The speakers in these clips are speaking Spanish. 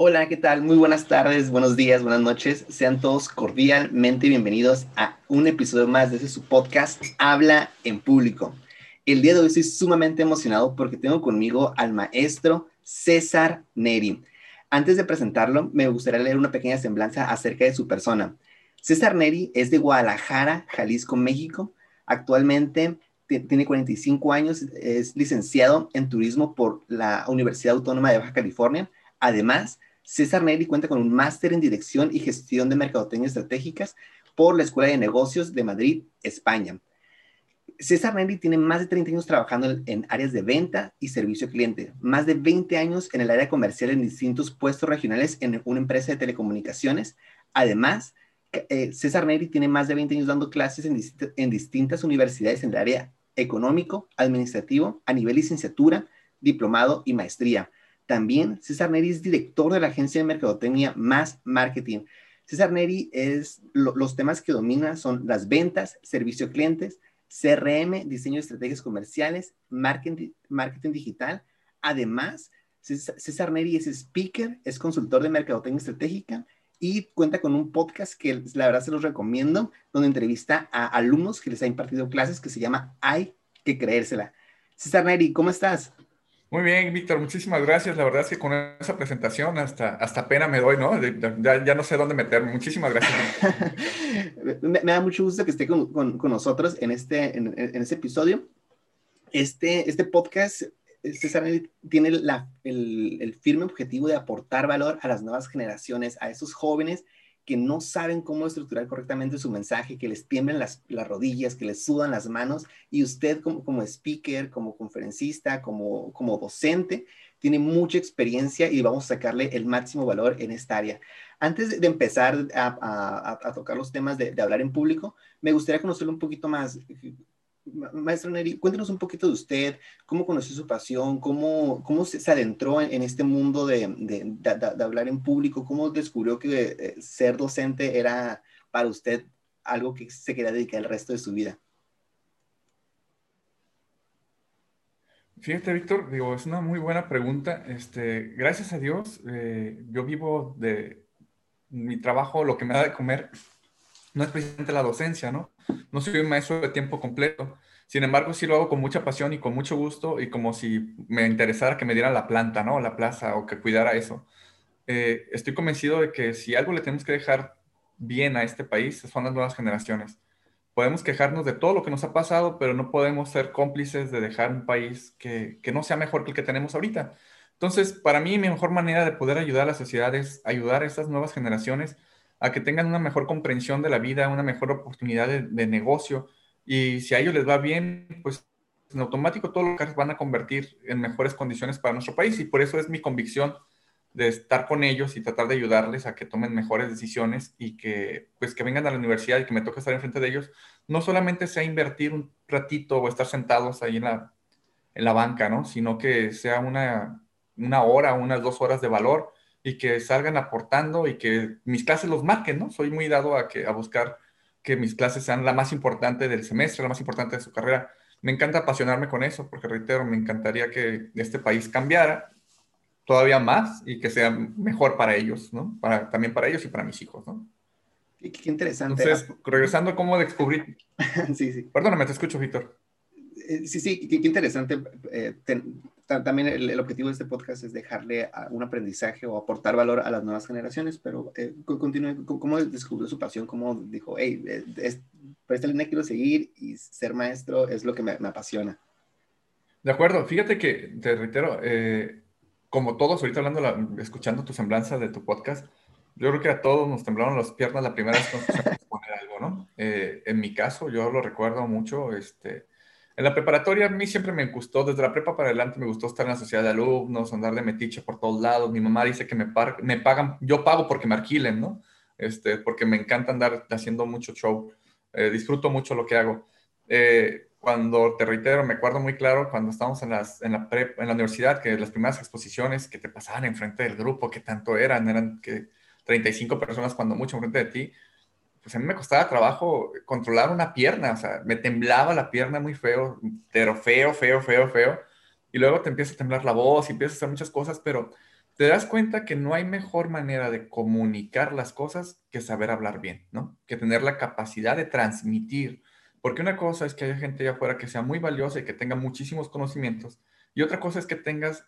Hola, ¿qué tal? Muy buenas tardes, buenos días, buenas noches. Sean todos cordialmente bienvenidos a un episodio más de este su podcast Habla en Público. El día de hoy estoy sumamente emocionado porque tengo conmigo al maestro César Neri. Antes de presentarlo, me gustaría leer una pequeña semblanza acerca de su persona. César Neri es de Guadalajara, Jalisco, México. Actualmente tiene 45 años, es licenciado en turismo por la Universidad Autónoma de Baja California. Además, César Neri cuenta con un máster en Dirección y Gestión de Mercadotecnia Estratégicas por la Escuela de Negocios de Madrid, España. César Neri tiene más de 30 años trabajando en áreas de venta y servicio al cliente, más de 20 años en el área comercial en distintos puestos regionales en una empresa de telecomunicaciones. Además, eh, César Neri tiene más de 20 años dando clases en, en distintas universidades en el área económico, administrativo, a nivel licenciatura, diplomado y maestría. También César Neri es director de la agencia de mercadotecnia Más Marketing. César Neri es los temas que domina son las ventas, servicio a clientes, CRM, diseño de estrategias comerciales, marketing, marketing digital. Además, César Neri es speaker, es consultor de mercadotecnia estratégica y cuenta con un podcast que la verdad se los recomiendo, donde entrevista a alumnos que les ha impartido clases que se llama Hay que creérsela. César Neri, ¿cómo estás? Muy bien, Víctor, muchísimas gracias. La verdad es que con esa presentación hasta, hasta pena me doy, ¿no? Ya, ya no sé dónde meterme. Muchísimas gracias. me, da mucho gusto que esté con, con, nosotros en este, en, en, este episodio. Este, este podcast, César, tiene la, el, el firme objetivo de aportar valor a las nuevas generaciones, a esos jóvenes que no saben cómo estructurar correctamente su mensaje, que les tiemblen las, las rodillas, que les sudan las manos, y usted como, como speaker, como conferencista, como, como docente, tiene mucha experiencia y vamos a sacarle el máximo valor en esta área. Antes de empezar a, a, tocar los temas de, de, hablar en público, me gustaría conocerlo un poquito más. Maestro Neri, cuéntenos un poquito de usted, cómo conoció su pasión, cómo, cómo se, adentró en, este mundo de, hablar en público, cómo descubrió que eh, ser docente era para usted algo que se quería dedicar el resto de su vida. Fíjate, Víctor, digo, es una muy buena pregunta. Este, gracias a Dios, eh, yo vivo de mi trabajo, lo que me da de comer, no es precisamente la docencia, ¿no? No soy un maestro de tiempo completo. Sin embargo, sí lo hago con mucha pasión y con mucho gusto y como si me interesara que me diera la planta, ¿no? La plaza o que cuidara eso. Eh, estoy convencido de que si algo le tenemos que dejar bien a este país son las nuevas generaciones. Podemos quejarnos de todo lo que nos ha pasado, pero no podemos ser cómplices de dejar un país que, que no sea mejor que el que tenemos ahorita. Entonces, para mí, mi mejor manera de poder ayudar a la sociedad es ayudar a estas nuevas generaciones a que tengan una mejor comprensión de la vida, una mejor oportunidad de, negocio. Y si a ellos les va bien, pues en automático todos los van a convertir en mejores condiciones para nuestro país. Y por eso es mi convicción de estar con ellos y tratar de ayudarles a que tomen mejores decisiones y que pues que vengan a la universidad y que me toque estar enfrente de ellos, no solamente sea invertir un ratito o estar sentados ahí en la, en la banca, ¿no? Sino que sea una, una hora, unas dos horas de valor y que salgan aportando y que mis clases los marquen, ¿no? Soy muy dado a, que, a buscar que mis clases sean la más importante del semestre, la más importante de su carrera. Me encanta apasionarme con eso, porque reitero, me encantaría que este país cambiara todavía más y que sea mejor para ellos, ¿no? Para, también para ellos y para mis hijos, ¿no? Qué, qué interesante. Entonces, regresando a cómo descubrir. sí, sí. Perdóname, te escucho, Víctor. Eh, sí, sí, qué, interesante. Eh, también el, objetivo de este podcast es dejarle un aprendizaje o aportar valor a las nuevas generaciones, pero eh, continúe, ¿cómo descubrió su pasión? ¿Cómo dijo, hey, es, por esta línea quiero seguir y ser maestro es lo que me, apasiona? De acuerdo, fíjate que, te reitero, como todos, ahorita hablando, escuchando tu semblanza de tu podcast, yo creo que a todos nos temblaron las piernas la primera vez que nos algo, ¿no? en mi caso, yo lo recuerdo mucho, este en la preparatoria a mí siempre me gustó, desde la prepa para adelante me gustó estar en la sociedad de alumnos, andar de metiche por todos lados. Mi mamá dice que me, me pagan, yo pago porque me alquilen, ¿no? Este, porque me encanta andar haciendo mucho show. Eh, disfruto mucho lo que hago. Eh, cuando, te reitero, me acuerdo muy claro cuando estábamos en, las, en, la en la universidad, que las primeras exposiciones que te pasaban enfrente del grupo, que tanto eran, eran que 35 personas cuando mucho enfrente de ti, pues a mí me costaba trabajo controlar una pierna, o sea, me temblaba la pierna muy feo, pero feo, feo, feo, feo. Y luego te empieza a temblar la voz y empiezas a hacer muchas cosas, pero te das cuenta que no hay mejor manera de comunicar las cosas que saber hablar bien, ¿no? Que tener la capacidad de transmitir. Porque una cosa es que haya gente allá afuera que sea muy valiosa y que tenga muchísimos conocimientos, y otra cosa es que tengas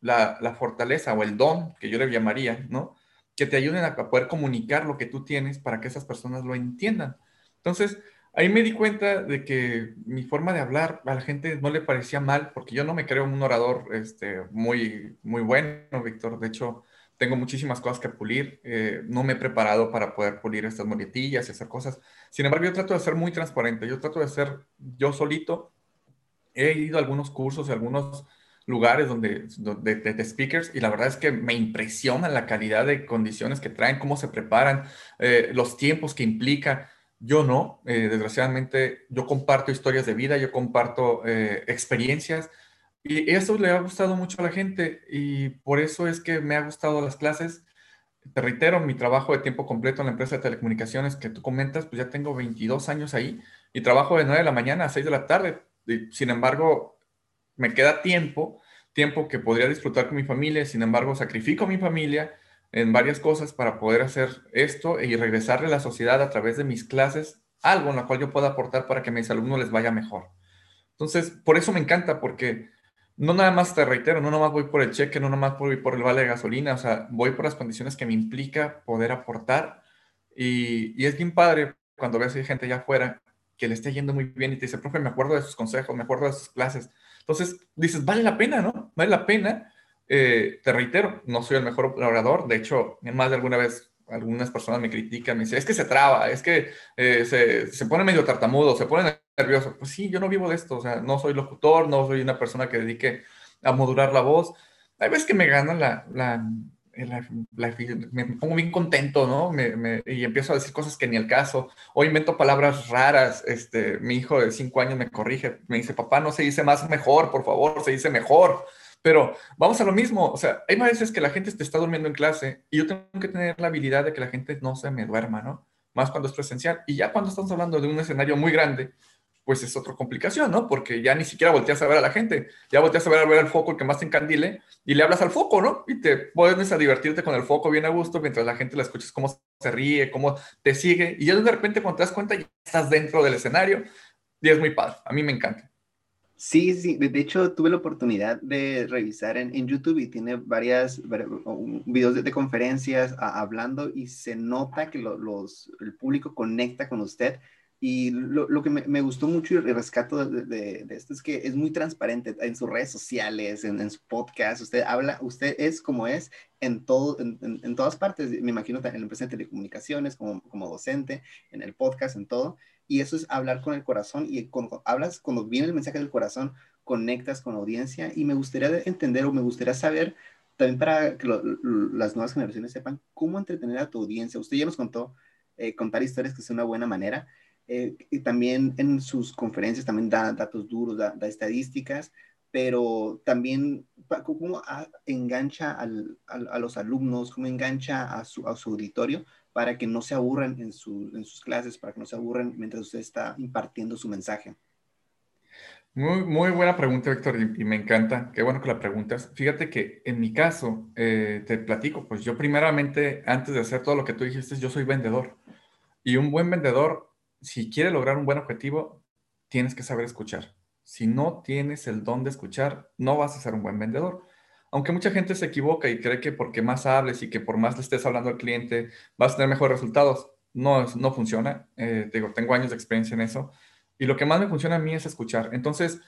la, la fortaleza o el don, que yo le llamaría, ¿no? Que te ayuden a poder comunicar lo que tú tienes para que esas personas lo entiendan. Entonces, ahí me di cuenta de que mi forma de hablar a la gente no le parecía mal, porque yo no me creo un orador este, muy, muy bueno, Víctor. De hecho, tengo muchísimas cosas que pulir. Eh, no me he preparado para poder pulir estas muletillas y hacer cosas. Sin embargo, yo trato de ser muy transparente. Yo trato de ser yo solito. He ido a algunos cursos y algunos lugares donde, de, speakers y la verdad es que me impresiona la calidad de condiciones que traen, cómo se preparan, eh, los tiempos que implica. Yo no, eh, desgraciadamente, yo comparto historias de vida, yo comparto eh, experiencias y eso le ha gustado mucho a la gente y por eso es que me ha gustado las clases. Te reitero, mi trabajo de tiempo completo en la empresa de telecomunicaciones que tú comentas, pues ya tengo 22 años ahí y trabajo de 9 de la mañana a 6 de la tarde. sin embargo, me queda tiempo, tiempo que podría disfrutar con mi familia, sin embargo, sacrifico a mi familia en varias cosas para poder hacer esto y regresarle a la sociedad a través de mis clases, algo en lo cual yo pueda aportar para que a mis alumnos les vaya mejor. Entonces, por eso me encanta, porque no nada más te reitero, no nada más voy por el cheque, no nada más voy por el vale de gasolina, o sea, voy por las condiciones que me implica poder aportar. Y, es bien padre cuando ves a gente allá afuera que le esté yendo muy bien y te dice, profe, me acuerdo de sus consejos, me acuerdo de sus clases. Entonces dices, vale la pena, ¿no? Vale la pena eh, te reitero, no soy el mejor orador. De hecho, más de alguna vez algunas personas me critican, me dicen, es que se traba, es que eh, se, se, pone medio tartamudo, se pone nervioso. Pues sí, yo no vivo de esto, o sea, no soy locutor, no soy una persona que dedique a modular la voz. Hay veces que me gana la, la, me pongo bien contento, ¿no? Y empiezo a decir cosas que ni el caso. O invento palabras raras. Este, mi hijo de cinco años me corrige, me dice, papá, no se dice más mejor, por favor, se dice mejor. Pero vamos a lo mismo, o sea, hay veces que la gente te está durmiendo en clase y yo tengo que tener la habilidad de que la gente no se me duerma, ¿no? Más cuando es presencial. Y ya cuando estamos hablando de un escenario muy grande, pues es otra complicación, ¿no? Porque ya ni siquiera volteas a ver a la gente, ya volteas a ver, a ver al foco, el que más te encandile, y le hablas al foco, ¿no? Y te pones a divertirte con el foco bien a gusto mientras la gente la escuchas cómo se ríe, cómo te sigue, y ya de repente cuando te das cuenta ya estás dentro del escenario, y es muy padre, a mí me encanta. Sí, sí, de hecho tuve la oportunidad de revisar en, YouTube y tiene varias videos de, conferencias hablando y se nota que los, el público conecta con usted y lo, que me, gustó mucho y rescato de, esto es que es muy transparente en sus redes sociales, en, su podcast, usted habla, usted es como es en, todo, en, todas partes, me imagino en la empresa de telecomunicaciones, como, como docente, en el podcast, en todo y eso es hablar con el corazón y cuando hablas, cuando viene el mensaje del corazón, conectas con la audiencia y me gustaría entender o me gustaría saber también para que las nuevas generaciones sepan cómo entretener a tu audiencia. Usted ya nos contó eh, contar historias que es una buena manera. Eh, y también en sus conferencias también da datos duros, da, estadísticas, pero también cómo engancha a los alumnos, cómo engancha a su, a su auditorio para que no se aburran en, sus clases, para que no se aburran mientras usted está impartiendo su mensaje? Muy, muy buena pregunta, Víctor, y, me encanta. Qué bueno que la preguntas. Fíjate que en mi caso, eh, te platico, pues yo primeramente, antes de hacer todo lo que tú dijiste, yo soy vendedor. Y un buen vendedor, si quiere lograr un buen objetivo, tienes que saber escuchar. Si no tienes el don de escuchar, no vas a ser un buen vendedor aunque mucha gente se equivoca y cree que porque más hables y que por más le estés hablando al cliente vas a tener mejores resultados, no, no funciona. Eh, tengo años de experiencia en eso. Y lo que más me funciona a mí es escuchar. Entonces,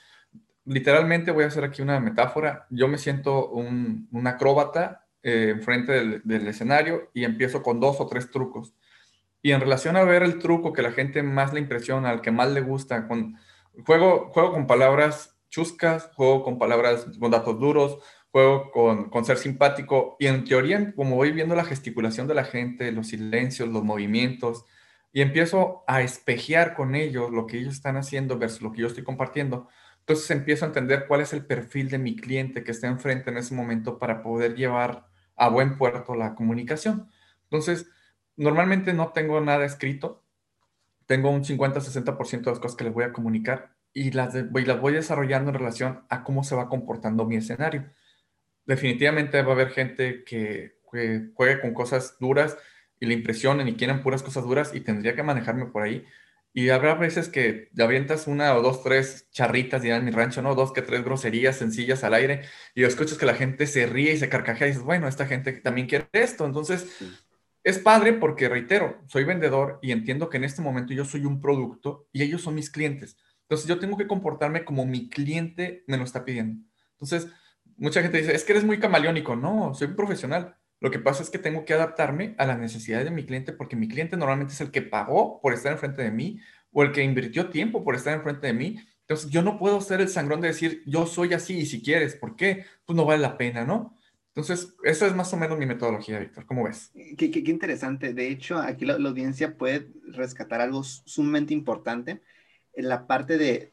literalmente voy a hacer aquí una metáfora. Yo me siento un, acróbata eh, enfrente del, escenario y empiezo con dos o tres trucos. Y en relación a ver el truco que la gente más le impresiona, al que más le gusta, con, juego, juego con palabras chuscas, juego con palabras, con datos duros, juego con, con, ser simpático y en teoría, como voy viendo la gesticulación de la gente, los silencios, los movimientos, y empiezo a espejear con ellos lo que ellos están haciendo versus lo que yo estoy compartiendo, entonces empiezo a entender cuál es el perfil de mi cliente que está enfrente en ese momento para poder llevar a buen puerto la comunicación. Entonces, normalmente no tengo nada escrito, tengo un 50-60% de las cosas que les voy a comunicar y las, y las voy desarrollando en relación a cómo se va comportando mi escenario definitivamente va a haber gente que, juegue con cosas duras y le impresionen y quieran puras cosas duras y tendría que manejarme por ahí. Y habrá veces que te avientas una o dos, tres charritas, dirán en mi rancho, ¿no? Dos que tres groserías sencillas al aire y escuchas que la gente se ríe y se carcajea y dices, bueno, esta gente también quiere esto. Entonces, es padre porque, reitero, soy vendedor y entiendo que en este momento yo soy un producto y ellos son mis clientes. Entonces, yo tengo que comportarme como mi cliente me lo está pidiendo. Entonces, mucha gente dice, es que eres muy camaleónico. No, soy un profesional. Lo que pasa es que tengo que adaptarme a las necesidades de mi cliente porque mi cliente normalmente es el que pagó por estar enfrente de mí o el que invirtió tiempo por estar enfrente de mí. Entonces, yo no puedo ser el sangrón de decir, yo soy así y si quieres, ¿por qué? Pues no vale la pena, ¿no? Entonces, esa es más o menos mi metodología, Víctor. ¿Cómo ves? Qué, qué, interesante. De hecho, aquí la, audiencia puede rescatar algo sumamente importante en la parte de,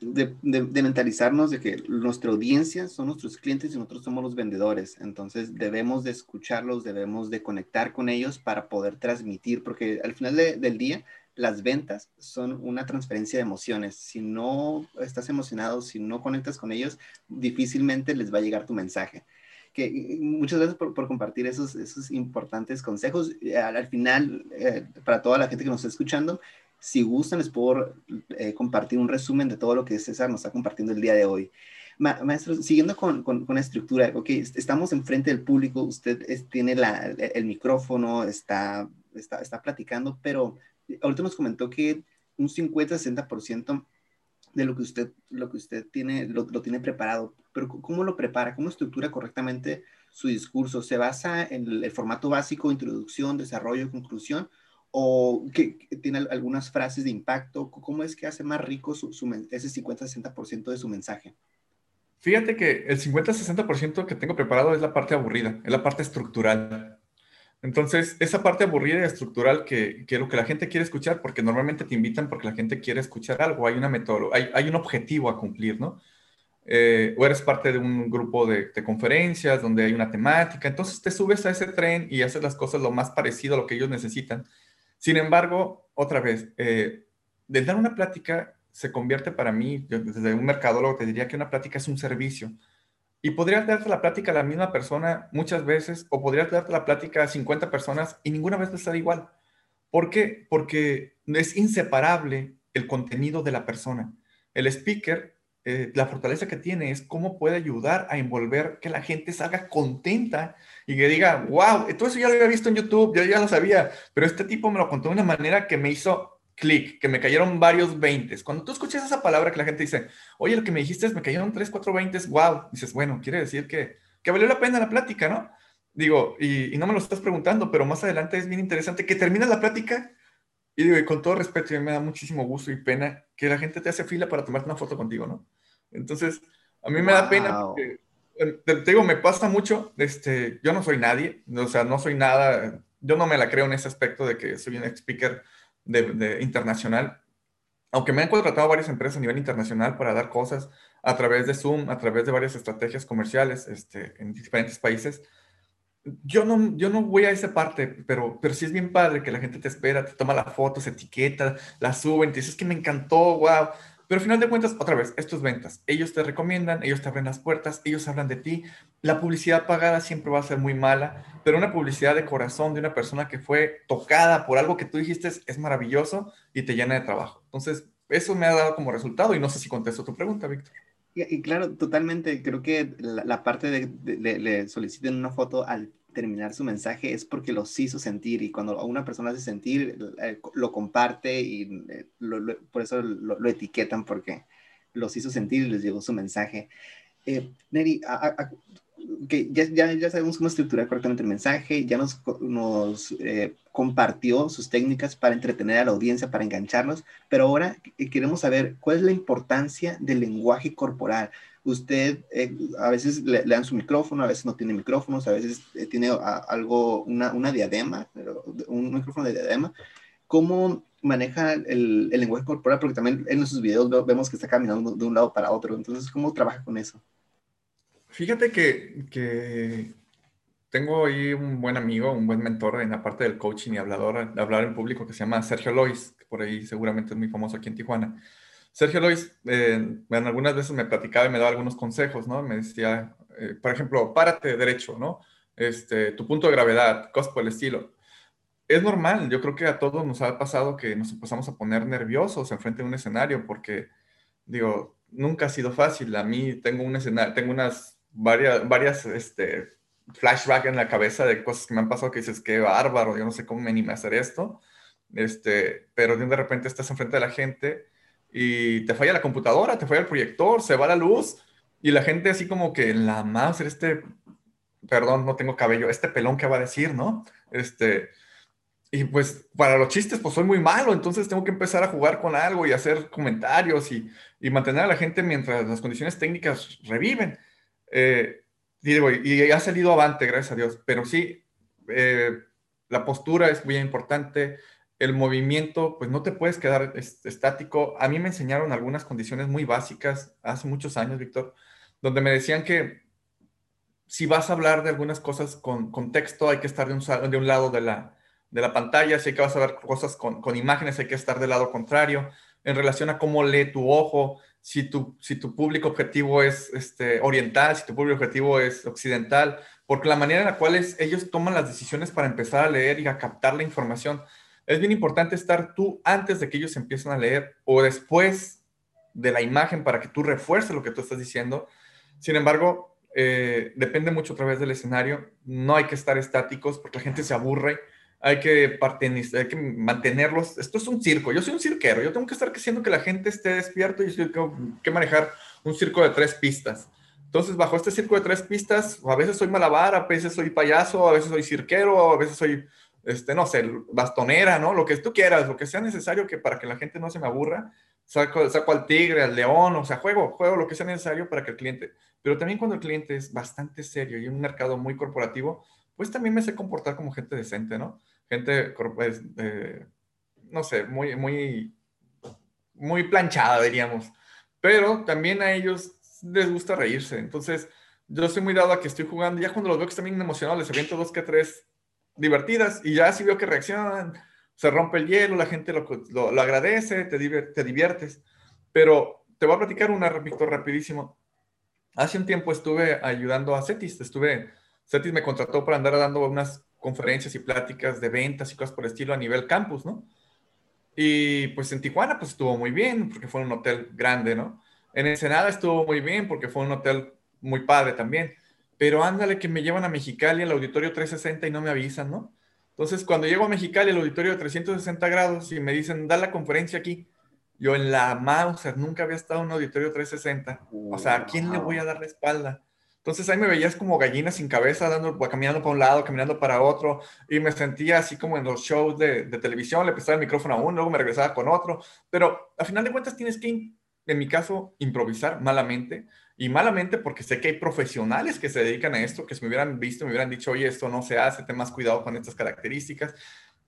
de, de, mentalizarnos de que nuestra audiencia son nuestros clientes y nosotros somos los vendedores. Entonces, debemos de escucharlos, debemos de conectar con ellos para poder transmitir, porque al final del día, las ventas son una transferencia de emociones. Si no estás emocionado, si no conectas con ellos, difícilmente les va a llegar tu mensaje que muchas gracias por, por, compartir esos, esos importantes consejos. Eh, al, final, eh, para toda la gente que nos está escuchando, si gustan, les puedo eh, compartir un resumen de todo lo que César nos está compartiendo el día de hoy. maestro, siguiendo con, con, con, la estructura, ok, estamos enfrente del público, usted tiene la, el micrófono, está, está, está platicando, pero ahorita nos comentó que un 50-60% de lo que usted, lo que usted tiene, lo, lo, tiene preparado. Pero ¿cómo lo prepara? ¿Cómo estructura correctamente su discurso? ¿Se basa en el, formato básico, introducción, desarrollo, conclusión? ¿O que, tiene algunas frases de impacto? ¿Cómo es que hace más rico su, su, ese 50-60% de su mensaje? Fíjate que el 50-60% que tengo preparado es la parte aburrida, es la parte estructural. Entonces, esa parte aburrida y estructural que, que lo que la gente quiere escuchar, porque normalmente te invitan porque la gente quiere escuchar algo, hay una metodología, hay, hay un objetivo a cumplir, ¿no? Eh, o eres parte de un grupo de, de, conferencias donde hay una temática, entonces te subes a ese tren y haces las cosas lo más parecido a lo que ellos necesitan. Sin embargo, otra vez, eh, el dar una plática se convierte para mí, desde un mercadólogo te diría que una plática es un servicio. Y podrías darte la plática a la misma persona muchas veces, o podrías darte la plática a 50 personas y ninguna vez a estar igual. ¿Por qué? Porque es inseparable el contenido de la persona. El speaker, eh, la fortaleza que tiene es cómo puede ayudar a envolver que la gente salga contenta y que diga, wow, todo eso ya lo había visto en YouTube, yo ya lo sabía, pero este tipo me lo contó de una manera que me hizo clic, que me cayeron varios veintes. Cuando tú escuchas esa palabra que la gente dice, oye, lo que me dijiste es me cayeron tres, cuatro veintes, wow, dices, bueno, quiere decir que, que valió la pena la plática, ¿no? Digo, y, y, no me lo estás preguntando, pero más adelante es bien interesante que termina la plática y digo, y con todo respeto, y me da muchísimo gusto y pena que la gente te hace fila para tomarte una foto contigo, ¿no? Entonces, a mí me da pena porque, eh, te, te, digo, me pasa mucho, este, yo no soy nadie, o sea, no soy nada, yo no me la creo en ese aspecto de que soy un speaker de, internacional, aunque me han contratado varias empresas a nivel internacional para dar cosas a través de Zoom, a través de varias estrategias comerciales este, en diferentes países, yo no, yo no voy a esa parte, pero, pero sí es bien padre que la gente te espera, te toma la foto, se etiqueta, la suben, te dices que me encantó, wow. Pero al final de cuentas, otra vez, esto es ventas. Ellos te recomiendan, ellos te abren las puertas, ellos hablan de ti. La publicidad pagada siempre va a ser muy mala, pero una publicidad de corazón de una persona que fue tocada por algo que tú dijiste es maravilloso y te llena de trabajo. Entonces, eso me ha dado como resultado y no sé si contesto tu pregunta, Víctor. Y, claro, totalmente. Creo que la, parte de, de, le soliciten una foto al terminar su mensaje es porque los hizo sentir y cuando a una persona hace sentir, eh, lo comparte y eh, por eso lo, etiquetan porque los hizo sentir y les llegó su mensaje. Eh, Neri, que ya, ya, ya, sabemos cómo estructurar correctamente el mensaje, ya nos, nos eh, compartió sus técnicas para entretener a la audiencia, para engancharlos, pero ahora queremos saber cuál es la importancia del lenguaje corporal usted eh, a veces le, dan su micrófono, a veces no tiene micrófonos, a veces eh, tiene algo, una, una, diadema, un micrófono de diadema. ¿Cómo maneja el, el, lenguaje corporal? Porque también en nuestros videos vemos que está caminando de un lado para otro. Entonces, ¿cómo trabaja con eso? Fíjate que, que tengo ahí un buen amigo, un buen mentor en la parte del coaching y hablador, hablar en público que se llama Sergio Lois, que por ahí seguramente es muy famoso aquí en Tijuana. Sergio Lois, eh, algunas veces me platicaba y me daba algunos consejos, ¿no? Me decía, eh, por ejemplo, párate derecho, ¿no? Este, tu punto de gravedad, cosas por el estilo. Es normal, yo creo que a todos nos ha pasado que nos empezamos a poner nerviosos enfrente de un escenario porque, digo, nunca ha sido fácil. A mí tengo un escenario, tengo unas varias, varias, este, flashback en la cabeza de cosas que me han pasado que dices, qué bárbaro, yo no sé cómo me animé a hacer esto, este, pero de repente estás enfrente de la gente y te falla la computadora, te falla el proyector, se va la luz y la gente así como que la más, este, perdón, no tengo cabello, este pelón que va a decir, ¿no? Este, y pues para los chistes pues soy muy malo, entonces tengo que empezar a jugar con algo y hacer comentarios y, y mantener a la gente mientras las condiciones técnicas reviven. Eh, y ha salido avante, gracias a Dios, pero sí, eh, la postura es muy importante, el movimiento, pues no te puedes quedar estático. A mí me enseñaron algunas condiciones muy básicas hace muchos años, Víctor, donde me decían que si vas a hablar de algunas cosas con, con texto, hay que estar de un, lado de la, de la pantalla, si hay que vas a ver cosas con, imágenes, hay que estar del lado contrario, en relación a cómo lee tu ojo, si tu, si tu público objetivo es este, oriental, si tu público objetivo es occidental, porque la manera en la cual ellos toman las decisiones para empezar a leer y a captar la información, es bien importante estar tú antes de que ellos empiecen a leer o después de la imagen para que tú refuerces lo que tú estás diciendo. Sin embargo, eh, depende mucho a través del escenario. No hay que estar estáticos porque la gente se aburre hay que, mantenerlos. Esto es un circo. Yo soy un cirquero. Yo tengo que estar haciendo que la gente esté despierto y tengo que manejar un circo de tres pistas. Entonces, bajo este circo de tres pistas, a veces soy malabar, a veces soy payaso, a veces soy cirquero, a veces soy, este, no sé, bastonera, ¿no? Lo que tú quieras, lo que sea necesario que para que la gente no se me aburra, saco, saco al tigre, al león, o sea, juego, juego lo que sea necesario para que el cliente, pero también cuando el cliente es bastante serio y un mercado muy corporativo, pues también me sé comportar como gente decente, ¿no? Gente, pues, eh, no sé, muy, muy, muy planchada, diríamos. Pero también a ellos les gusta reírse. Entonces, yo soy muy dado a que estoy jugando. Ya cuando los veo que están bien emocionados, les aviento dos que tres divertidas y ya si veo que reaccionan, se rompe el hielo, la gente lo, lo, agradece, te, te diviertes. Pero te voy a platicar una, Víctor, rapidísimo. Hace un tiempo estuve ayudando a Cetis, estuve Cetis me contrató para andar dando unas conferencias y pláticas de ventas y cosas por el estilo a nivel campus, ¿no? Y pues en Tijuana pues estuvo muy bien porque fue un hotel grande, ¿no? En Ensenada estuvo muy bien porque fue un hotel muy padre también. Pero ándale que me llevan a Mexicali al auditorio 360 y no me avisan, ¿no? Entonces cuando llego a Mexicali al auditorio de 360 grados y me dicen, da la conferencia aquí, yo en la Mauser nunca había estado en un auditorio 360. O sea, ¿a quién le voy a dar la espalda? Entonces ahí me veías como gallina sin cabeza, dando, caminando para un lado, caminando para otro, y me sentía así como en los shows de, televisión, le prestaba el micrófono a uno, luego me regresaba con otro, pero a final de cuentas tienes que, en mi caso, improvisar malamente, y malamente porque sé que hay profesionales que se dedican a esto, que si me hubieran visto, me hubieran dicho, oye, esto no se hace, ten más cuidado con estas características.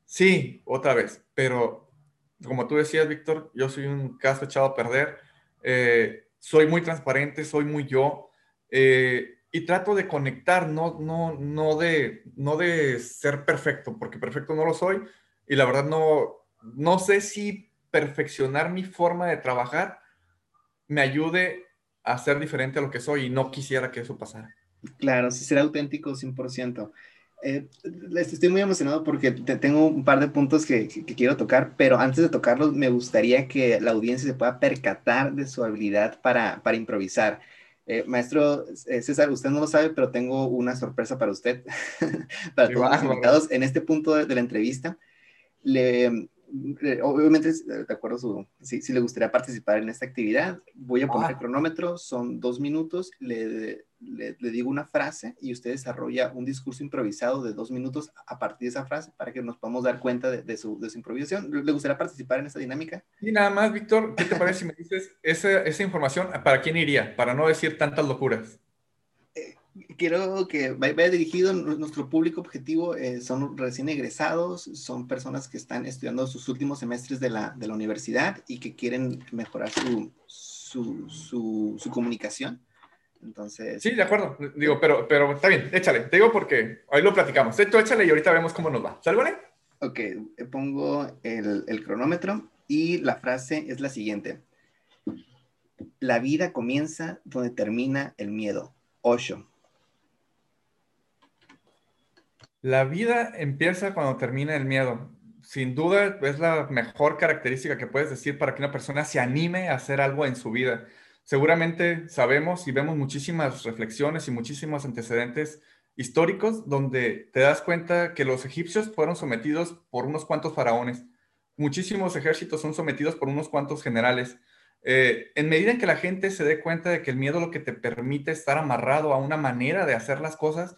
Sí, otra vez, pero como tú decías, Víctor, yo soy un caso echado a perder, eh, soy muy transparente, soy muy yo, eh, y trato de conectar, no, no, no, de, no de ser perfecto, porque perfecto no lo soy, y la verdad no, no sé si perfeccionar mi forma de trabajar me ayude a ser diferente a lo que soy y no quisiera que eso pasara. Claro, si ser auténtico 100%. Eh, estoy muy emocionado porque te tengo un par de puntos que, que, quiero tocar, pero antes de tocarlos me gustaría que la audiencia se pueda percatar de su habilidad para, para improvisar. Eh, maestro eh, César, usted no lo sabe, pero tengo una sorpresa para usted, para todos los invitados. En este punto de, la entrevista, le, obviamente, de acuerdo su, si, si, le gustaría participar en esta actividad, voy a poner el ah. cronómetro, son dos minutos, le, le, digo una frase y usted desarrolla un discurso improvisado de dos minutos a partir de esa frase para que nos podamos dar cuenta de, su, de su, improvisación. ¿Le gustaría participar en esta dinámica? Y nada más, Víctor, ¿qué te parece si me dices esa, esa información para quién iría? Para no decir tantas locuras. Quiero que vaya dirigido nuestro público objetivo, eh, son recién egresados, son personas que están estudiando sus últimos semestres de la, de la universidad y que quieren mejorar su, su, su, su comunicación entonces. Sí, de acuerdo. Digo, pero, pero está bien, échale. Te digo porque ahí lo platicamos. Tú échale y ahorita vemos cómo nos va. ¿Sale, Ok, pongo el, el cronómetro y la frase es la siguiente. La vida comienza donde termina el miedo. Osho. La vida empieza cuando termina el miedo. Sin duda es la mejor característica que puedes decir para que una persona se anime a hacer algo en su vida. Seguramente sabemos y vemos muchísimas reflexiones y muchísimos antecedentes históricos donde te das cuenta que los egipcios fueron sometidos por unos cuantos faraones. Muchísimos ejércitos son sometidos por unos cuantos generales. Eh, en medida en que la gente se dé cuenta de que el miedo lo que te permite estar amarrado a una manera de hacer las cosas,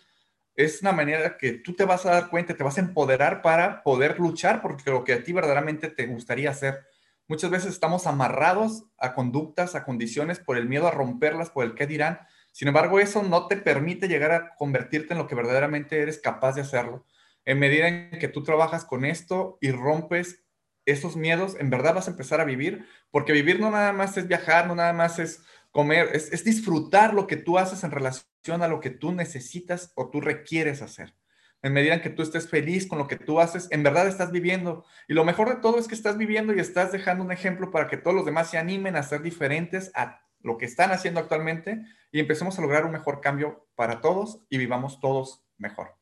es una manera que tú te vas a dar cuenta, te vas a empoderar para poder luchar por lo que a ti verdaderamente te gustaría hacer. Muchas veces estamos amarrados a conductas, a condiciones por el miedo a romperlas, por el qué dirán. Sin embargo, eso no te permite llegar a convertirte en lo que verdaderamente eres capaz de hacerlo. En medida en que tú trabajas con esto y rompes esos miedos, en verdad vas a empezar a vivir, porque vivir no nada más es viajar, no nada más es comer, es, disfrutar lo que tú haces en relación a lo que tú necesitas o tú requieres hacer. En medida en que tú estés feliz con lo que tú haces, en verdad estás viviendo. Y lo mejor de todo es que estás viviendo y estás dejando un ejemplo para que todos los demás se animen a ser diferentes a lo que están haciendo actualmente y empecemos a lograr un mejor cambio para todos y vivamos todos mejor.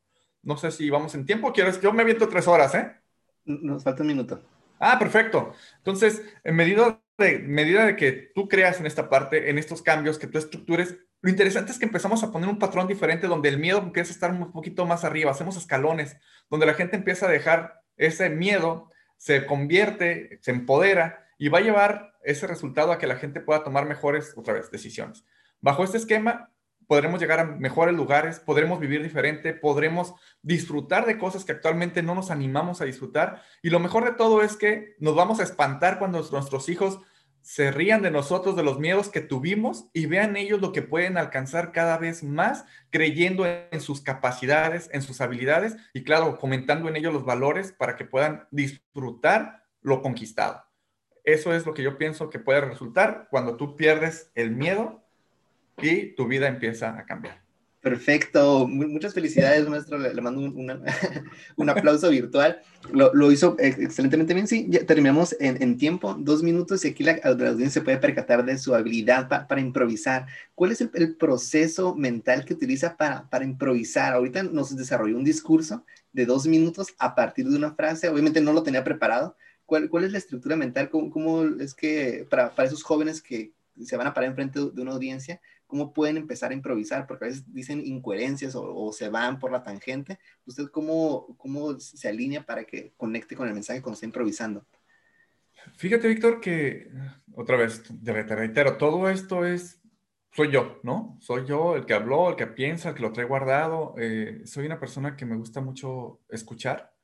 No sé si vamos en tiempo. ¿Quieres? Yo me aviento tres horas, ¿eh? Nos falta un minuto. Ah, perfecto. Entonces, en medida de, medida de que tú creas en esta parte, en estos cambios, que tú estructures, lo interesante es que empezamos a poner un patrón diferente donde el miedo empieza a estar un poquito más arriba, hacemos escalones, donde la gente empieza a dejar ese miedo, se convierte, se empodera y va a llevar ese resultado a que la gente pueda tomar mejores, otra vez, decisiones. Bajo este esquema, podremos llegar a mejores lugares, podremos vivir diferente, podremos disfrutar de cosas que actualmente no nos animamos a disfrutar. Y lo mejor de todo es que nos vamos a espantar cuando nuestros hijos se rían de nosotros, de los miedos que tuvimos y vean ellos lo que pueden alcanzar cada vez más, creyendo en sus capacidades, en sus habilidades y claro, comentando en ellos los valores para que puedan disfrutar lo conquistado. Eso es lo que yo pienso que puede resultar cuando tú pierdes el miedo y tu vida empieza a cambiar. Perfecto, muchas felicidades, maestro. Le, mando un, aplauso virtual. Lo, hizo excelentemente bien. Sí, ya terminamos en, tiempo, dos minutos, y aquí la, audiencia se puede percatar de su habilidad para improvisar. ¿Cuál es el, proceso mental que utiliza para, para improvisar? Ahorita nos desarrolló un discurso de dos minutos a partir de una frase. Obviamente no lo tenía preparado. ¿Cuál, cuál es la estructura mental? ¿Cómo, cómo es que para, para esos jóvenes que se van a parar enfrente de una audiencia, cómo pueden empezar a improvisar, porque a veces dicen incoherencias o, se van por la tangente. ¿Usted cómo, cómo se alinea para que conecte con el mensaje cuando está improvisando? Fíjate, Víctor, que otra vez, te reitero, todo esto es, soy yo, ¿no? Soy yo el que habló, el que piensa, el que lo trae guardado. Eh, soy una persona que me gusta mucho escuchar,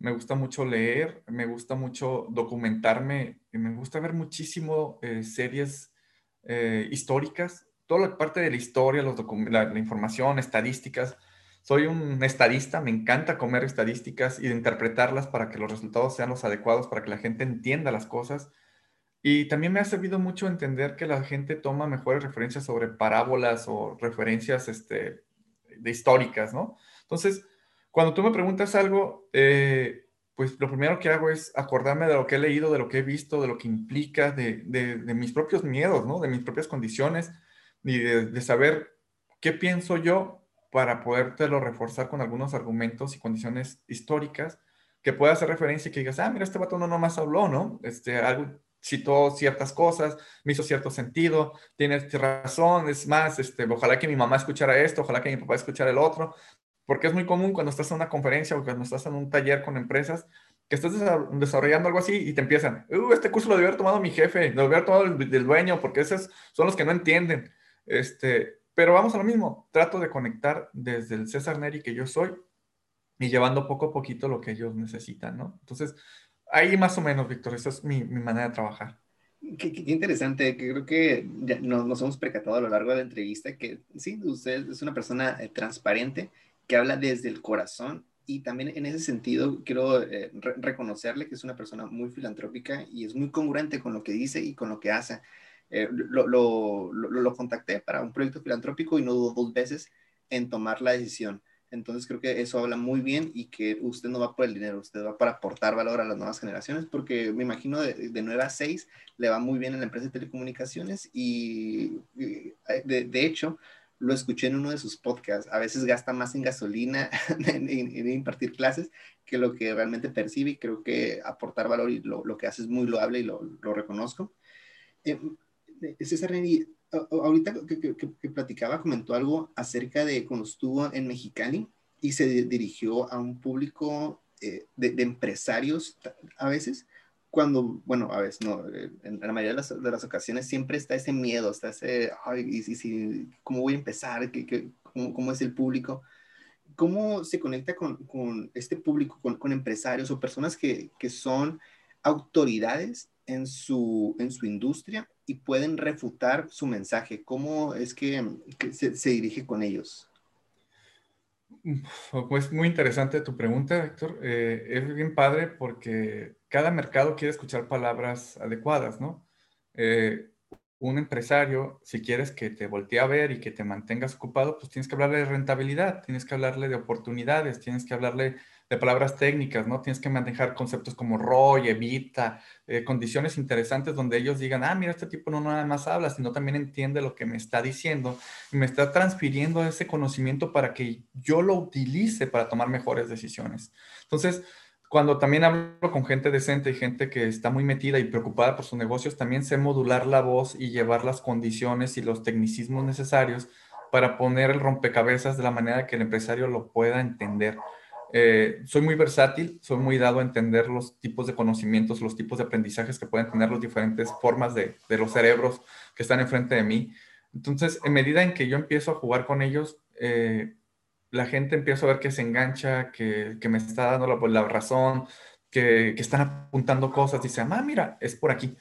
me gusta mucho leer, me gusta mucho documentarme, me gusta ver muchísimo eh, series eh, históricas toda la parte de la historia, los la, la, información, estadísticas. Soy un estadista, me encanta comer estadísticas y interpretarlas para que los resultados sean los adecuados, para que la gente entienda las cosas. Y también me ha servido mucho entender que la gente toma mejores referencias sobre parábolas o referencias este, de históricas, ¿no? Entonces, cuando tú me preguntas algo, eh, pues lo primero que hago es acordarme de lo que he leído, de lo que he visto, de lo que implica, de, de, de mis propios miedos, ¿no? De mis propias condiciones y de, saber qué pienso yo para podértelo reforzar con algunos argumentos y condiciones históricas que pueda hacer referencia y que digas, ah, mira, este vato no nomás habló, ¿no? Este, algo, citó ciertas cosas, me hizo cierto sentido, tiene razón, es más, este, ojalá que mi mamá escuchara esto, ojalá que mi papá escuchara el otro, porque es muy común cuando estás en una conferencia o cuando estás en un taller con empresas, que estás desarrollando algo así y te empiezan, uh, este curso lo debe haber tomado mi jefe, lo debe haber tomado el, el dueño, porque esos son los que no entienden. Este, pero vamos a lo mismo, trato de conectar desde el César Neri que yo soy y llevando poco a poquito lo que ellos necesitan, ¿no? Entonces, ahí más o menos, Víctor, esa es mi, manera de trabajar. Qué, interesante, que creo que ya nos, hemos percatado a lo largo de la entrevista que sí, usted es una persona eh, transparente que habla desde el corazón y también en ese sentido quiero eh, reconocerle que es una persona muy filantrópica y es muy congruente con lo que dice y con lo que hace. Eh, lo, lo, lo, contacté para un proyecto filantrópico y no dudó dos veces en tomar la decisión. Entonces creo que eso habla muy bien y que usted no va por el dinero, usted va para aportar valor a las nuevas generaciones, porque me imagino de, de 9 a 6 le va muy bien en la empresa de telecomunicaciones y, de, de, hecho lo escuché en uno de sus podcasts. A veces gasta más en gasolina en, impartir clases que lo que realmente percibe y creo que aportar valor y lo, que hace es muy loable y lo, reconozco. Eh, César Reni, ahorita que, platicaba, comentó algo acerca de cuando estuvo en Mexicali y se dirigió a un público eh, de, empresarios a veces cuando, bueno, a veces no, eh, en la mayoría de las, ocasiones siempre está ese miedo, está ese, ay, y, ¿cómo voy a empezar? ¿Qué, cómo, cómo, es el público? ¿Cómo se conecta con, con este público, con, con, empresarios o personas que, que, son autoridades en su, en su industria y pueden refutar su mensaje? ¿Cómo es que, se, se dirige con ellos? Pues muy interesante tu pregunta, Héctor. Eh, es bien padre porque cada mercado quiere escuchar palabras adecuadas, ¿no? Eh, un empresario, si quieres que te voltee a ver y que te mantengas ocupado, pues tienes que hablarle de rentabilidad, tienes que hablarle de oportunidades, tienes que hablarle de palabras técnicas, ¿no? Tienes que manejar conceptos como ROI, evita, eh, condiciones interesantes donde ellos digan, ah, mira, este tipo no nada más habla, sino también entiende lo que me está diciendo y me está transfiriendo ese conocimiento para que yo lo utilice para tomar mejores decisiones. Entonces, cuando también hablo con gente decente y gente que está muy metida y preocupada por sus negocios, también sé modular la voz y llevar las condiciones y los tecnicismos necesarios para poner el rompecabezas de la manera que el empresario lo pueda entender. Eh, soy muy versátil, soy muy dado a entender los tipos de conocimientos, los tipos de aprendizajes que pueden tener las diferentes formas de, los cerebros que están enfrente de mí. Entonces, en medida en que yo empiezo a jugar con ellos, eh, la gente empieza a ver que se engancha, que, me está dando la, razón, que, están apuntando cosas, dice, ah, mira, es por aquí.